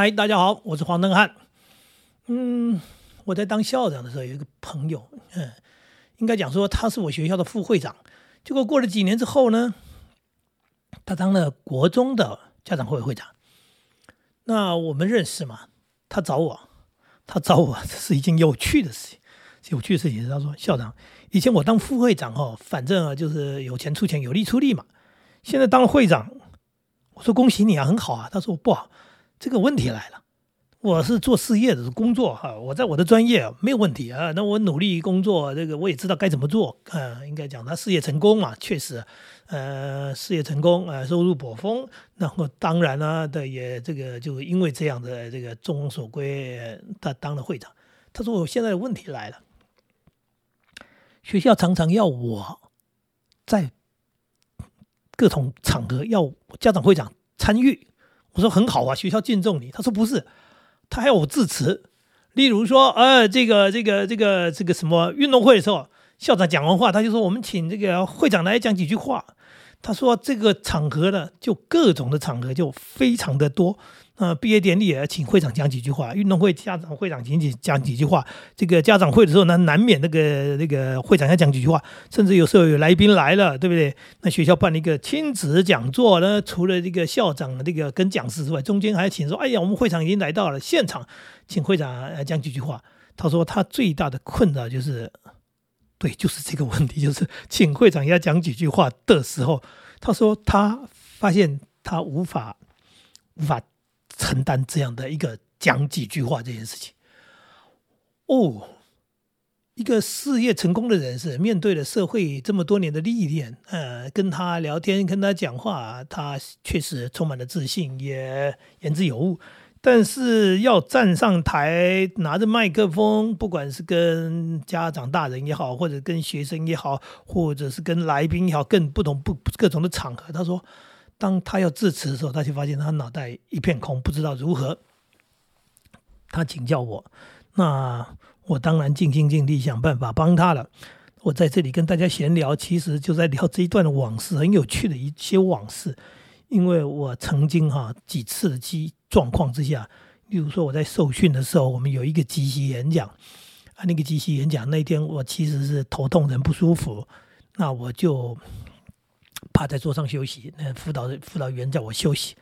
嗨，大家好，我是黄登汉。嗯，我在当校长的时候，有一个朋友，嗯，应该讲说他是我学校的副会长。结果过了几年之后呢，他当了国中的家长会会长。那我们认识嘛？他找我，他找我，这是一件有趣的事情。有趣的事情，他说校长，以前我当副会长哦，反正啊就是有钱出钱，有力出力嘛。现在当了会长，我说恭喜你啊，很好啊。他说不好，这个问题来了。我是做事业的工作哈，我在我的专业没有问题啊。那我努力工作，这个我也知道该怎么做。嗯，应该讲他事业成功嘛，确实，呃，事业成功，呃，收入颇丰。然后当然呢的也这个就因为这样的这个众望所归，他当了会长。他说我现在的问题来了，学校常常要我在各种场合要家长会长参与。我说很好啊，学校敬重你。他说不是。他还要我致辞，例如说，呃，这个、这个、这个、这个什么运动会的时候，校长讲完话，他就说我们请这个会长来讲几句话。他说这个场合呢，就各种的场合就非常的多。呃，毕业典礼也请会长讲几句话，运动会家长会长仅仅讲几句话。这个家长会的时候呢，难免那个那个会长要讲几句话，甚至有时候有来宾来了，对不对？那学校办了一个亲子讲座呢，除了这个校长这个跟讲师之外，中间还请说，哎呀，我们会长已经来到了现场，请会长讲几句话。他说他最大的困扰就是，对，就是这个问题，就是 请会长要讲几句话的时候，他说他发现他无法无法。承担这样的一个讲几句话这件事情，哦，一个事业成功的人士面对了社会这么多年的历练，呃，跟他聊天，跟他讲话，他确实充满了自信，也言之有物。但是要站上台拿着麦克风，不管是跟家长大人也好，或者跟学生也好，或者是跟来宾也好，更不同不各种的场合，他说。当他要致辞的时候，他就发现他脑袋一片空，不知道如何。他请教我，那我当然尽心尽力想办法帮他了。我在这里跟大家闲聊，其实就在聊这一段的往事，很有趣的一些往事。因为我曾经哈几次的机状况之下，例如说我在受训的时候，我们有一个即席演讲啊，那个即席演讲那天我其实是头痛人不舒服，那我就。趴在桌上休息，那辅导辅导员叫我休息，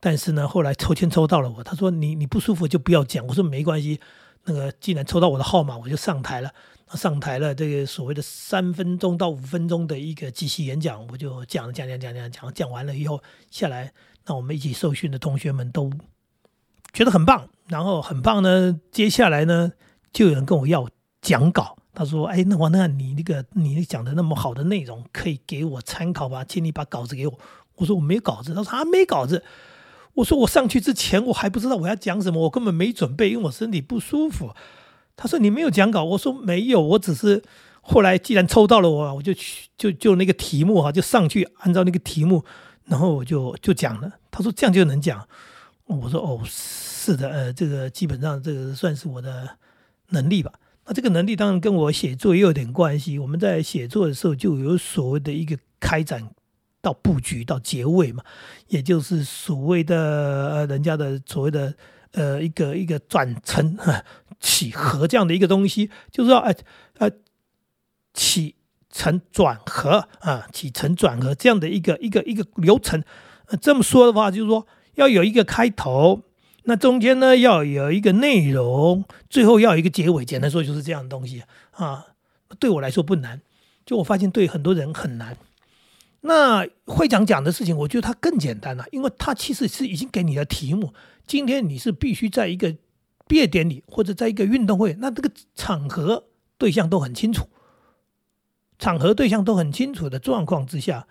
但是呢，后来抽签抽到了我，他说你你不舒服就不要讲，我说没关系，那个既然抽到我的号码，我就上台了，上台了，这个所谓的三分钟到五分钟的一个即席演讲，我就讲讲讲讲讲讲，讲完了以后下来，那我们一起受训的同学们都觉得很棒，然后很棒呢，接下来呢，就有人跟我要讲稿。他说：“哎，那我那你那个你讲的那么好的内容，可以给我参考吧？请你把稿子给我。”我说：“我没稿子。”他说：“啊，没稿子。”我说：“我上去之前我还不知道我要讲什么，我根本没准备，因为我身体不舒服。”他说：“你没有讲稿？”我说：“没有，我只是后来既然抽到了我，我就去就就那个题目哈，就上去按照那个题目，然后我就就讲了。”他说：“这样就能讲？”我说：“哦，是的，呃，这个基本上这个算是我的能力吧。”那这个能力当然跟我写作也有点关系。我们在写作的时候就有所谓的一个开展到布局到结尾嘛，也就是所谓的呃人家的所谓的呃一个一个转成 起合这样的一个东西，就是说哎呃起承转合啊起承转合这样的一个一个一个流程。这么说的话，就是说要有一个开头。那中间呢要有一个内容，最后要有一个结尾。简单说就是这样的东西啊。对我来说不难，就我发现对很多人很难。那会长讲的事情，我觉得他更简单了，因为他其实是已经给你的题目。今天你是必须在一个毕业典礼或者在一个运动会，那这个场合对象都很清楚，场合对象都很清楚的状况之下，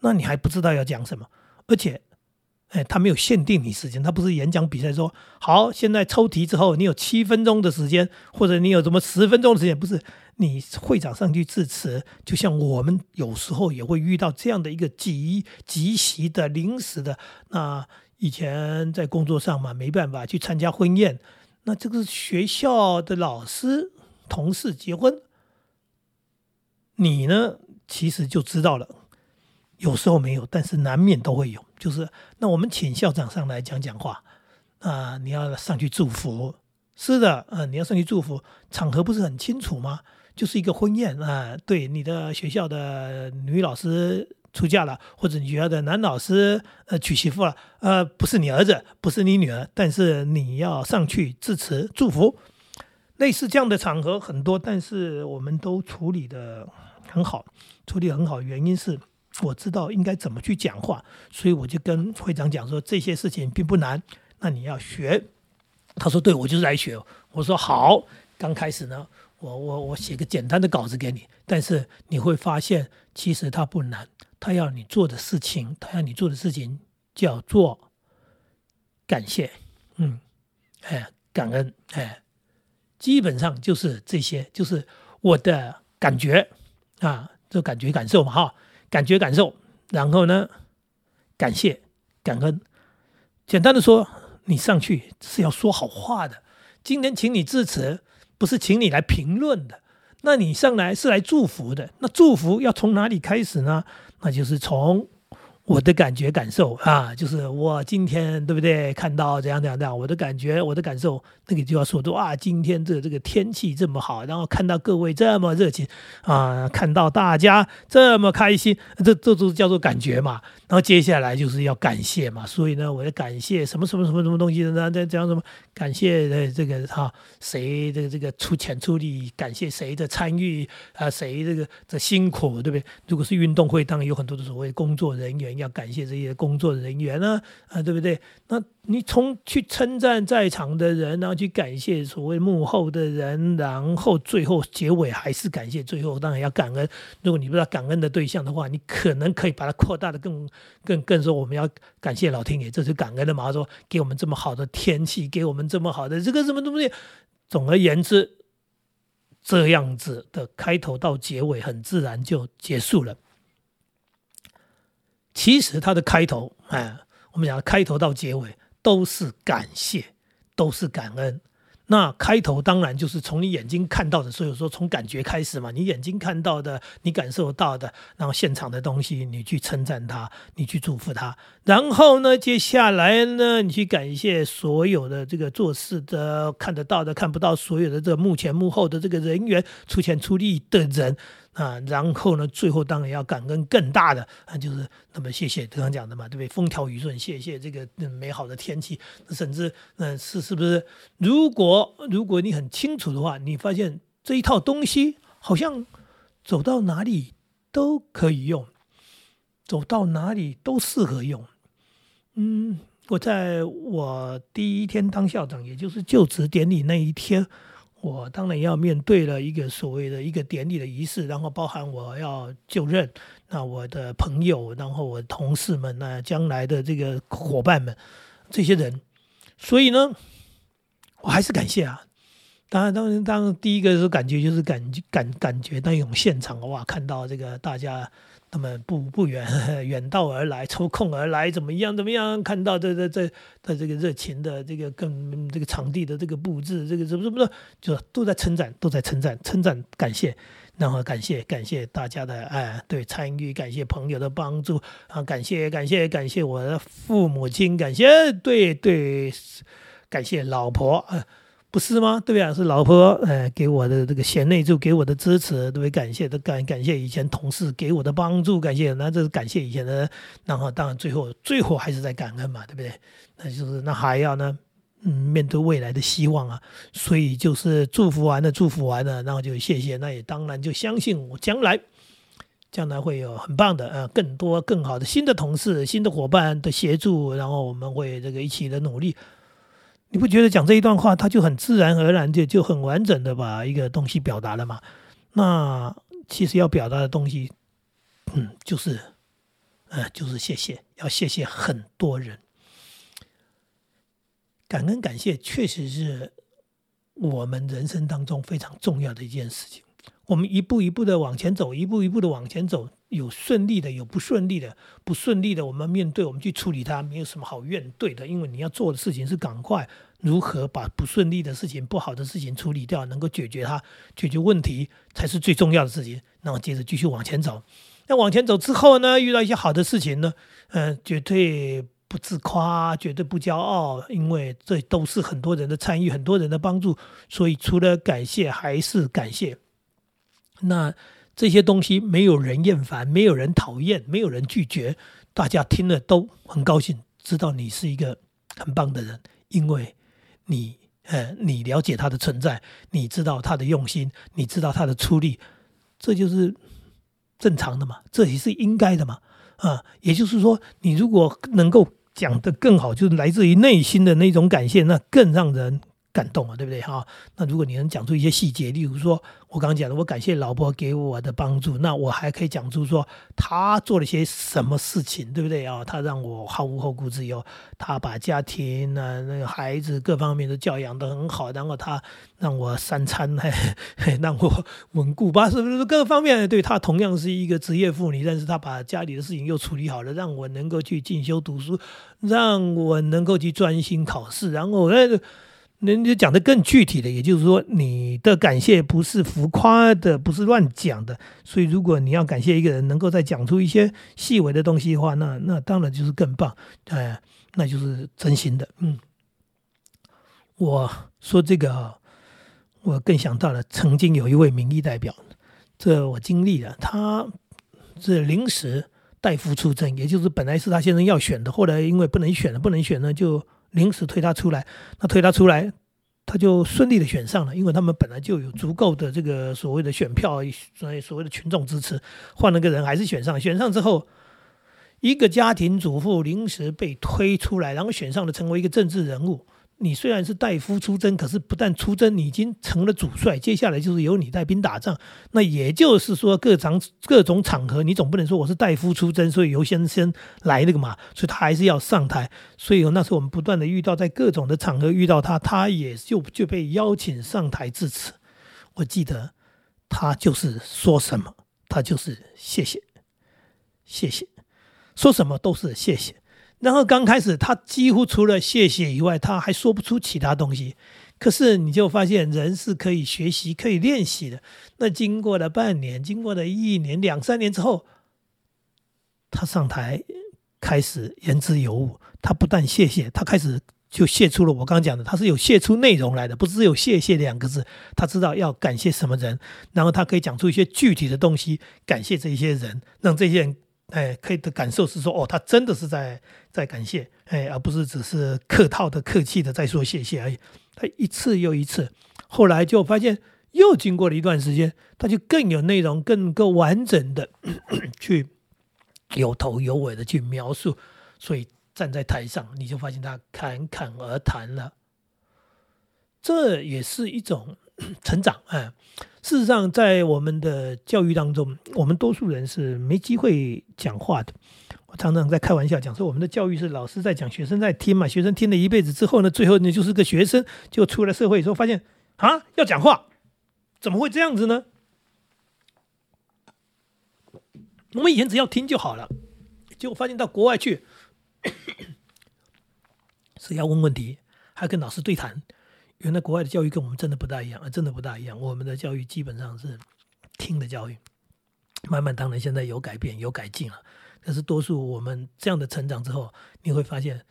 那你还不知道要讲什么，而且。哎，他没有限定你时间，他不是演讲比赛说好，现在抽题之后你有七分钟的时间，或者你有什么十分钟的时间，不是你会长上去致辞，就像我们有时候也会遇到这样的一个急急袭的临时的。那以前在工作上嘛，没办法去参加婚宴，那这个学校的老师同事结婚，你呢其实就知道了。有时候没有，但是难免都会有。就是那我们请校长上来讲讲话，啊，你要上去祝福。是的，嗯，你要上去祝福，场合不是很清楚吗？就是一个婚宴啊，对，你的学校的女老师出嫁了，或者你学校的男老师呃娶媳妇了，呃，不是你儿子，不是你女儿，但是你要上去致辞祝福。类似这样的场合很多，但是我们都处理的很好，处理很好。原因是我知道应该怎么去讲话，所以我就跟会长讲说这些事情并不难，那你要学。他说：“对，我就是来学。”我说：“好。”刚开始呢。我我我写个简单的稿子给你，但是你会发现其实它不难，他要你做的事情，他要你做的事情叫做感谢，嗯，哎，感恩，哎，基本上就是这些，就是我的感觉啊，这感觉感受嘛，哈，感觉感受，然后呢，感谢感恩，简单的说，你上去是要说好话的，今天请你致辞。不是请你来评论的，那你上来是来祝福的。那祝福要从哪里开始呢？那就是从。我的感觉感受啊，就是我今天对不对？看到怎样怎样怎样，我的感觉，我的感受，那个就要说的啊，今天这这个天气这么好，然后看到各位这么热情啊，看到大家这么开心，这这都叫做感觉嘛。然后接下来就是要感谢嘛，所以呢，我要感谢什么什么什么什么东西呢？再讲什么？感谢的这个哈，谁这个这个出钱出力，感谢谁的参与啊，谁这个的辛苦，对不对？如果是运动会，当然有很多的所谓工作人员。要感谢这些工作人员呢，啊，对不对？那你从去称赞在场的人，然后去感谢所谓幕后的人，然后最后结尾还是感谢，最后当然要感恩。如果你不知道感恩的对象的话，你可能可以把它扩大的更 更更说，我们要感谢老天爷，这是感恩的嘛？说给我们这么好的天气，给我们这么好的这个什么东西。总而言之，这样子的开头到结尾很自然就结束了。其实它的开头，哎，我们讲开头到结尾都是感谢，都是感恩。那开头当然就是从你眼睛看到的，所以说从感觉开始嘛。你眼睛看到的，你感受到的，然后现场的东西，你去称赞他，你去祝福他。然后呢，接下来呢，你去感谢所有的这个做事的、看得到的、看不到所有的这幕前幕后的这个人员，出钱出力的人。啊，然后呢，最后当然要感恩更大的啊，就是那么谢谢刚刚讲的嘛，对不对？风调雨顺，谢谢这个美好的天气，甚至嗯是是不是？如果如果你很清楚的话，你发现这一套东西好像走到哪里都可以用，走到哪里都适合用。嗯，我在我第一天当校长，也就是就职典礼那一天。我当然要面对了一个所谓的一个典礼的仪式，然后包含我要就任，那我的朋友，然后我同事们，那将来的这个伙伴们，这些人，所以呢，我还是感谢啊。当然，当然，当然，第一个是感觉就是感感感觉那种现场哇，看到这个大家。他们不不远 远道而来，抽空而来，怎么样怎么样？看到这这这的这个热情的这个跟这个场地的这个布置，这个什么什么的，就都在称赞，都在称赞，称赞感谢，然后感谢感谢大家的哎对参与，感谢朋友的帮助啊，感谢感谢感谢我的父母亲，感谢对对，感谢老婆啊。不是吗？对呀？是老婆，哎，给我的这个贤内助给我的支持，对不对？感谢，都感感谢以前同事给我的帮助，感谢，那这是感谢以前的，然后当然最后最后还是在感恩嘛，对不对？那就是那还要呢，嗯，面对未来的希望啊，所以就是祝福完了，祝福完了，然后就谢谢，那也当然就相信我将来将来会有很棒的，呃，更多更好的新的同事、新的伙伴的协助，然后我们会这个一起的努力。你不觉得讲这一段话，他就很自然而然就就很完整的把一个东西表达了吗？那其实要表达的东西，嗯，就是，呃，就是谢谢，要谢谢很多人，感恩感谢，确实是我们人生当中非常重要的一件事情。我们一步一步的往前走，一步一步的往前走。有顺利的，有不顺利的。不顺利的，我们面对，我们去处理它，没有什么好怨对的。因为你要做的事情是赶快如何把不顺利的事情、不好的事情处理掉，能够解决它，解决问题才是最重要的事情。那么接着继续往前走。那往前走之后呢，遇到一些好的事情呢，嗯，绝对不自夸，绝对不骄傲，因为这都是很多人的参与，很多人的帮助，所以除了感谢还是感谢。那这些东西没有人厌烦，没有人讨厌，没有人拒绝，大家听了都很高兴，知道你是一个很棒的人，因为你呃，你了解他的存在，你知道他的用心，你知道他的出力，这就是正常的嘛，这也是应该的嘛。啊，也就是说，你如果能够讲得更好，就是来自于内心的那种感谢，那更让人。感动啊，对不对哈？那如果你能讲出一些细节，例如说我刚刚讲的，我感谢老婆给我的帮助，那我还可以讲出说他做了些什么事情，对不对啊？他让我毫无后顾之忧，他把家庭呢、那个孩子各方面都教养得很好，然后他让我三餐还 让我稳固吧，是不是各方面对他同样是一个职业妇女，但是他把家里的事情又处理好了，让我能够去进修读书，让我能够去专心考试，然后那。人家讲的更具体的，也就是说，你的感谢不是浮夸的，不是乱讲的。所以，如果你要感谢一个人，能够再讲出一些细微的东西的话，那那当然就是更棒，哎，那就是真心的。嗯，我说这个，我更想到了曾经有一位民意代表，这我经历了，他是临时代夫出征，也就是本来是他先生要选的，后来因为不能选了，不能选呢就。临时推他出来，那推他出来，他就顺利的选上了，因为他们本来就有足够的这个所谓的选票，所以所谓的群众支持，换了个人还是选上。选上之后，一个家庭主妇临时被推出来，然后选上了，成为一个政治人物。你虽然是代夫出征，可是不但出征，你已经成了主帅。接下来就是由你带兵打仗。那也就是说，各场各种场合，你总不能说我是代夫出征，所以由先生来那个嘛。所以他还是要上台。所以那时候我们不断的遇到，在各种的场合遇到他，他也就就被邀请上台致辞。我记得他就是说什么，他就是谢谢，谢谢，说什么都是谢谢。然后刚开始，他几乎除了谢谢以外，他还说不出其他东西。可是你就发现，人是可以学习、可以练习的。那经过了半年，经过了一年、两三年之后，他上台开始言之有物。他不但谢谢，他开始就谢出了我刚刚讲的，他是有谢出内容来的，不是有谢谢两个字。他知道要感谢什么人，然后他可以讲出一些具体的东西，感谢这些人，让这些人。哎，可以的感受是说，哦，他真的是在在感谢，哎，而不是只是客套的、客气的在说谢谢而已。他一次又一次，后来就发现，又经过了一段时间，他就更有内容、更够完整的 去有头有尾的去描述。所以站在台上，你就发现他侃侃而谈了，这也是一种 成长，哎。事实上，在我们的教育当中，我们多数人是没机会讲话的。我常常在开玩笑讲说，我们的教育是老师在讲，学生在听嘛。学生听了一辈子之后呢，最后呢就是个学生，就出了社会以后发现啊，要讲话，怎么会这样子呢？我们以前只要听就好了，结果发现到国外去 是要问问题，还要跟老师对谈。原来国外的教育跟我们真的不大一样啊，真的不大一样。我们的教育基本上是听的教育，慢慢当然现在有改变有改进了，但是多数我们这样的成长之后，你会发现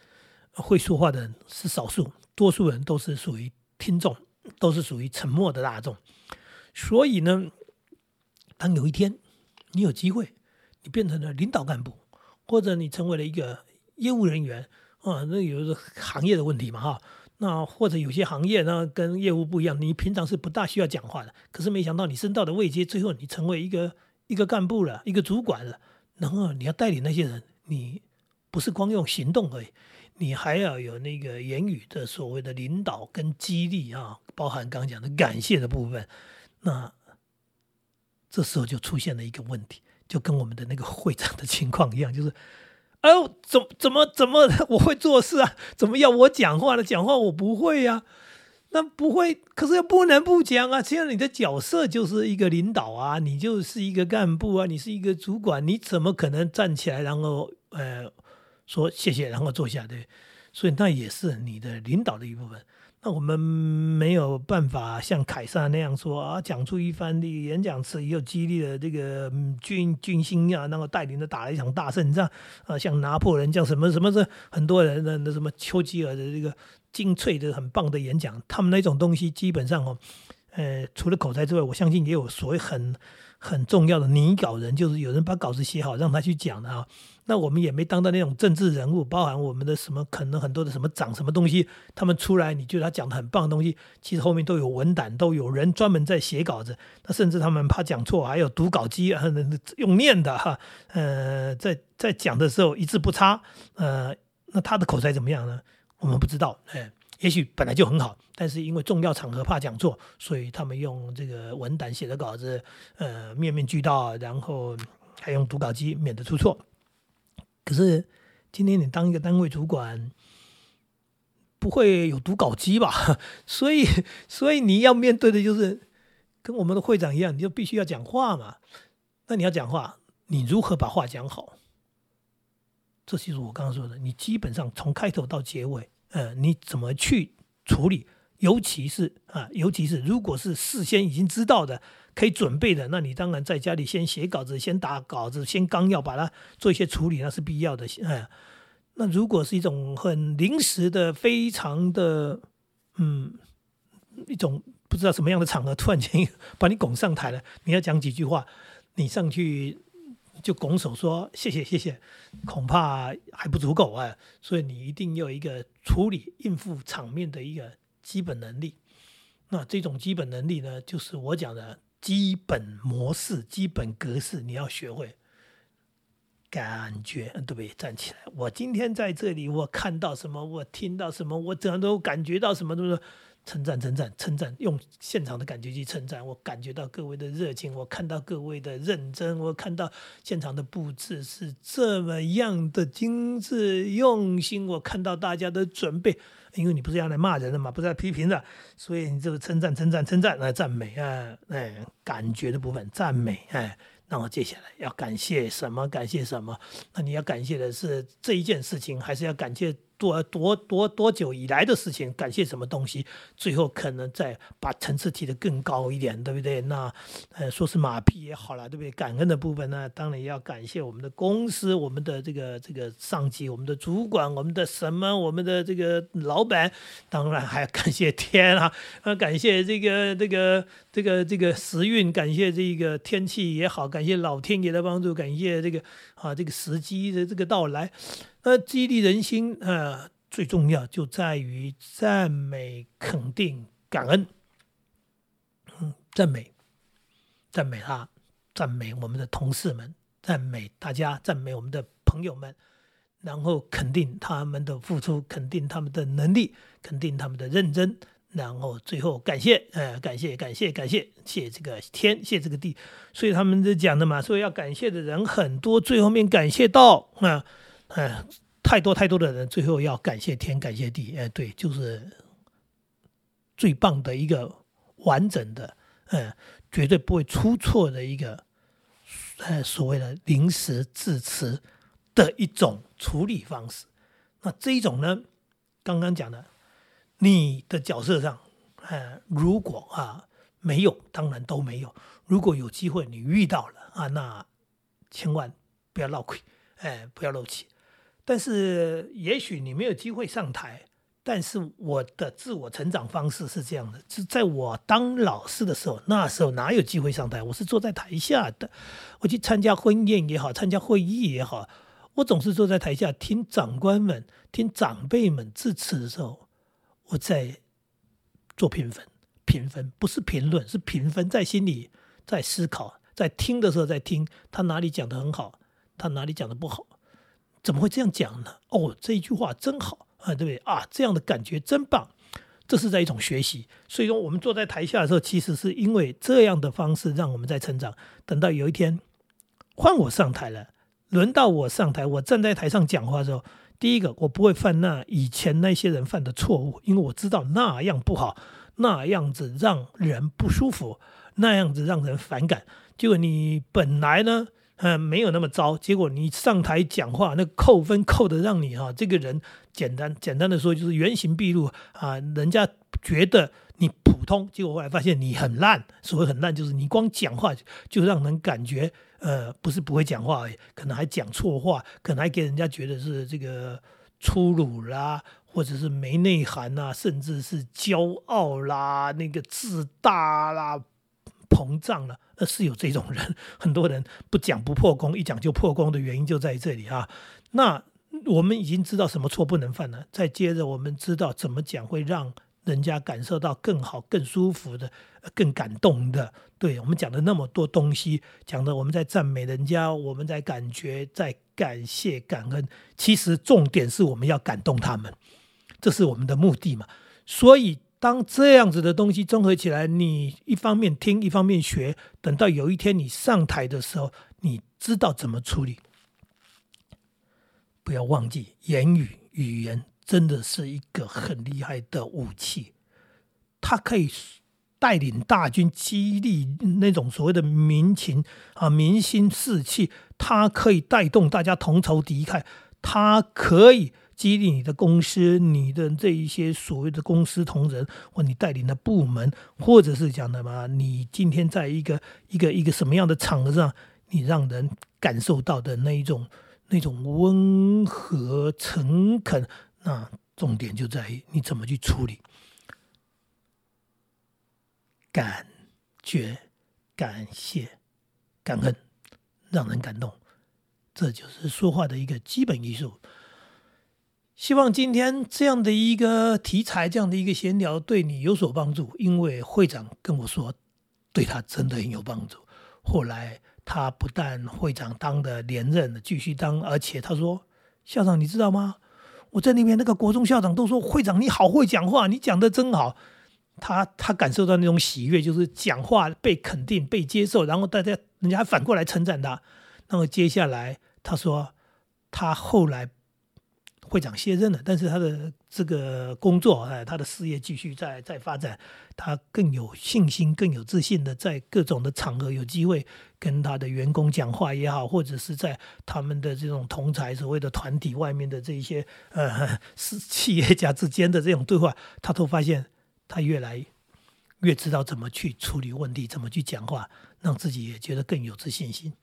会说话的人是少数，多数人都是属于听众，都是属于沉默的大众。所以呢，当有一天你有机会，你变成了领导干部，或者你成为了一个业务人员啊，那有个行业的问题嘛哈。那或者有些行业呢，跟业务不一样，你平常是不大需要讲话的。可是没想到你升到的位阶，最后你成为一个一个干部了，一个主管了，然后你要带领那些人，你不是光用行动而已，你还要有那个言语的所谓的领导跟激励啊，包含刚讲的感谢的部分。那这时候就出现了一个问题，就跟我们的那个会长的情况一样，就是。哎呦，怎怎么怎么 我会做事啊？怎么要我讲话呢？讲话我不会呀。那不会，可是又不能不讲啊。既然你的角色就是一个领导啊，你就是一个干部啊，你是一个主管，你怎么可能站起来然后呃说谢谢，然后坐下对？所以那也是你的领导的一部分。那我们没有办法像凯撒那样说啊，讲出一番的演讲词，又激励了这个军军心啊，然后带领着打了一场大胜仗啊，像拿破仑，像什么什么的，很多人的那什么丘吉尔的这个精粹的很棒的演讲，他们那种东西基本上哦，呃，除了口才之外，我相信也有所谓很。很重要的拟稿人就是有人把稿子写好让他去讲的啊。那我们也没当到那种政治人物，包含我们的什么可能很多的什么长什么东西，他们出来你觉得他讲的很棒的东西，其实后面都有文胆，都有人专门在写稿子。那甚至他们怕讲错，还有读稿机啊，用念的哈。呃，在在讲的时候一字不差。呃，那他的口才怎么样呢？我们不知道。哎。也许本来就很好，但是因为重要场合怕讲错，所以他们用这个文胆写的稿子，呃，面面俱到，然后还用读稿机，免得出错。可是今天你当一个单位主管，不会有读稿机吧？所以，所以你要面对的就是跟我们的会长一样，你就必须要讲话嘛。那你要讲话，你如何把话讲好？这就是我刚刚说的，你基本上从开头到结尾。呃，你怎么去处理？尤其是啊，尤其是如果是事先已经知道的、可以准备的，那你当然在家里先写稿子、先打稿子、先纲要，把它做一些处理，那是必要的。哎，那如果是一种很临时的、非常的嗯一种不知道什么样的场合，突然间 把你拱上台了，你要讲几句话，你上去。就拱手说谢谢谢谢，恐怕还不足够啊，所以你一定要一个处理应付场面的一个基本能力。那这种基本能力呢，就是我讲的基本模式、基本格式，你要学会。感觉对不对？站起来，我今天在这里，我看到什么，我听到什么，我怎样都感觉到什么，都是？称赞，称赞，称赞，用现场的感觉去称赞。我感觉到各位的热情，我看到各位的认真，我看到现场的布置是这么样的精致用心。我看到大家的准备，因为你不是要来骂人的嘛，不是要批评的，所以你这个称赞，称赞，称赞，来赞美啊，哎，感觉的部分赞美，哎，那么接下来要感谢什么？感谢什么？那你要感谢的是这一件事情，还是要感谢？多多多多久以来的事情，感谢什么东西？最后可能再把层次提得更高一点，对不对？那呃，说是马屁也好了，对不对？感恩的部分呢，当然要感谢我们的公司、我们的这个这个上级、我们的主管、我们的什么、我们的这个老板，当然还要感谢天啊，啊，感谢这个这个这个这个时运，感谢这个天气也好，感谢老天爷的帮助，感谢这个啊这个时机的这个到来。那激励人心啊，最重要就在于赞美、肯定、感恩。嗯，赞美，赞美他，赞美我们的同事们，赞美大家，赞美我们的朋友们，然后肯定他们的付出，肯定他们的能力，肯定他们的认真，然后最后感谢，呃，感谢，感谢，感谢，谢这个天，谢这个地。所以他们在讲的嘛，说要感谢的人很多，最后面感谢到啊。哎，太多太多的人，最后要感谢天，感谢地。哎，对，就是最棒的一个完整的，呃，绝对不会出错的一个，呃，所谓的临时致辞的一种处理方式。那这一种呢，刚刚讲的，你的角色上，呃，如果啊没有，当然都没有。如果有机会你遇到了啊，那千万不要闹亏，哎，不要漏气。但是也许你没有机会上台，但是我的自我成长方式是这样的：是在我当老师的时候，那时候哪有机会上台？我是坐在台下的。我去参加婚宴也好，参加会议也好，我总是坐在台下听长官们、听长辈们致辞的时候，我在做评分。评分不是评论，是评分，在心里在思考，在听的时候在听他哪里讲的很好，他哪里讲的不好。怎么会这样讲呢？哦，这一句话真好啊，对不对啊？这样的感觉真棒，这是在一种学习。所以说，我们坐在台下的时候，其实是因为这样的方式让我们在成长。等到有一天换我上台了，轮到我上台，我站在台上讲话的时候，第一个我不会犯那以前那些人犯的错误，因为我知道那样不好，那样子让人不舒服，那样子让人反感。结果你本来呢？嗯，没有那么糟。结果你上台讲话，那扣分扣的让你哈，这个人简单简单的说就是原形毕露啊，人家觉得你普通，结果后来发现你很烂。所谓很烂，就是你光讲话就让人感觉呃，不是不会讲话，可能还讲错话，可能还给人家觉得是这个粗鲁啦，或者是没内涵呐，甚至是骄傲啦，那个自大啦。膨胀了，呃，是有这种人，很多人不讲不破功，一讲就破功的原因就在这里啊。那我们已经知道什么错不能犯了，再接着我们知道怎么讲会让人家感受到更好、更舒服的、更感动的。对我们讲的那么多东西，讲的我们在赞美人家，我们在感觉，在感谢、感恩，其实重点是我们要感动他们，这是我们的目的嘛。所以。当这样子的东西综合起来，你一方面听，一方面学，等到有一天你上台的时候，你知道怎么处理。不要忘记，言语语言真的是一个很厉害的武器，它可以带领大军，激励那种所谓的民情啊，民心士气，它可以带动大家同仇敌忾，它可以。激励你的公司，你的这一些所谓的公司同仁，或你带领的部门，或者是讲的嘛，你今天在一个一个一个什么样的场合上，你让人感受到的那一种那种温和诚恳，那重点就在于你怎么去处理，感觉、感谢、感恩，让人感动，这就是说话的一个基本艺术。希望今天这样的一个题材，这样的一个闲聊对你有所帮助。因为会长跟我说，对他真的很有帮助。后来他不但会长当的连任，继续当，而且他说：“校长，你知道吗？我在那边那个国中校长都说，会长你好会讲话，你讲的真好。”他他感受到那种喜悦，就是讲话被肯定、被接受，然后大家人家还反过来称赞他。那么接下来他说，他后来。会长卸任了，但是他的这个工作，哎，他的事业继续在在发展，他更有信心、更有自信的在各种的场合有机会跟他的员工讲话也好，或者是在他们的这种同才所谓的团体外面的这一些呃是企业家之间的这种对话，他都发现他越来越知道怎么去处理问题，怎么去讲话，让自己也觉得更有自信心。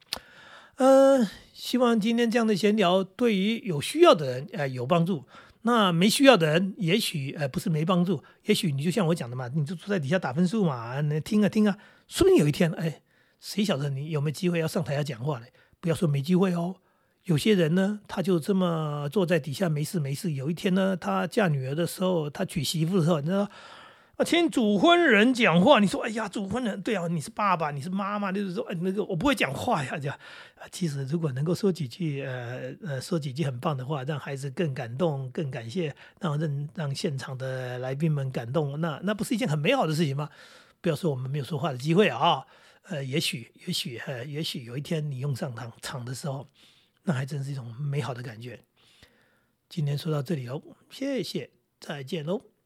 呃，希望今天这样的闲聊对于有需要的人，呃，有帮助。那没需要的人，也许呃不是没帮助，也许你就像我讲的嘛，你就坐在底下打分数嘛，那听啊听啊，说不定有一天，哎，谁晓得你有没有机会要上台要讲话嘞？不要说没机会哦，有些人呢，他就这么坐在底下没事没事，有一天呢，他嫁女儿的时候，他娶媳妇的时候，你知道。啊，听主婚人讲话，你说，哎呀，主婚人，对啊，你是爸爸，你是妈妈，就是说，哎，那个我不会讲话呀，这样。啊，其实如果能够说几句，呃呃，说几句很棒的话，让孩子更感动、更感谢，让让让现场的来宾们感动，那那不是一件很美好的事情吗？不要说我们没有说话的机会啊，呃，也许也许呃，也许有一天你用上场场的时候，那还真是一种美好的感觉。今天说到这里喽，谢谢，再见喽。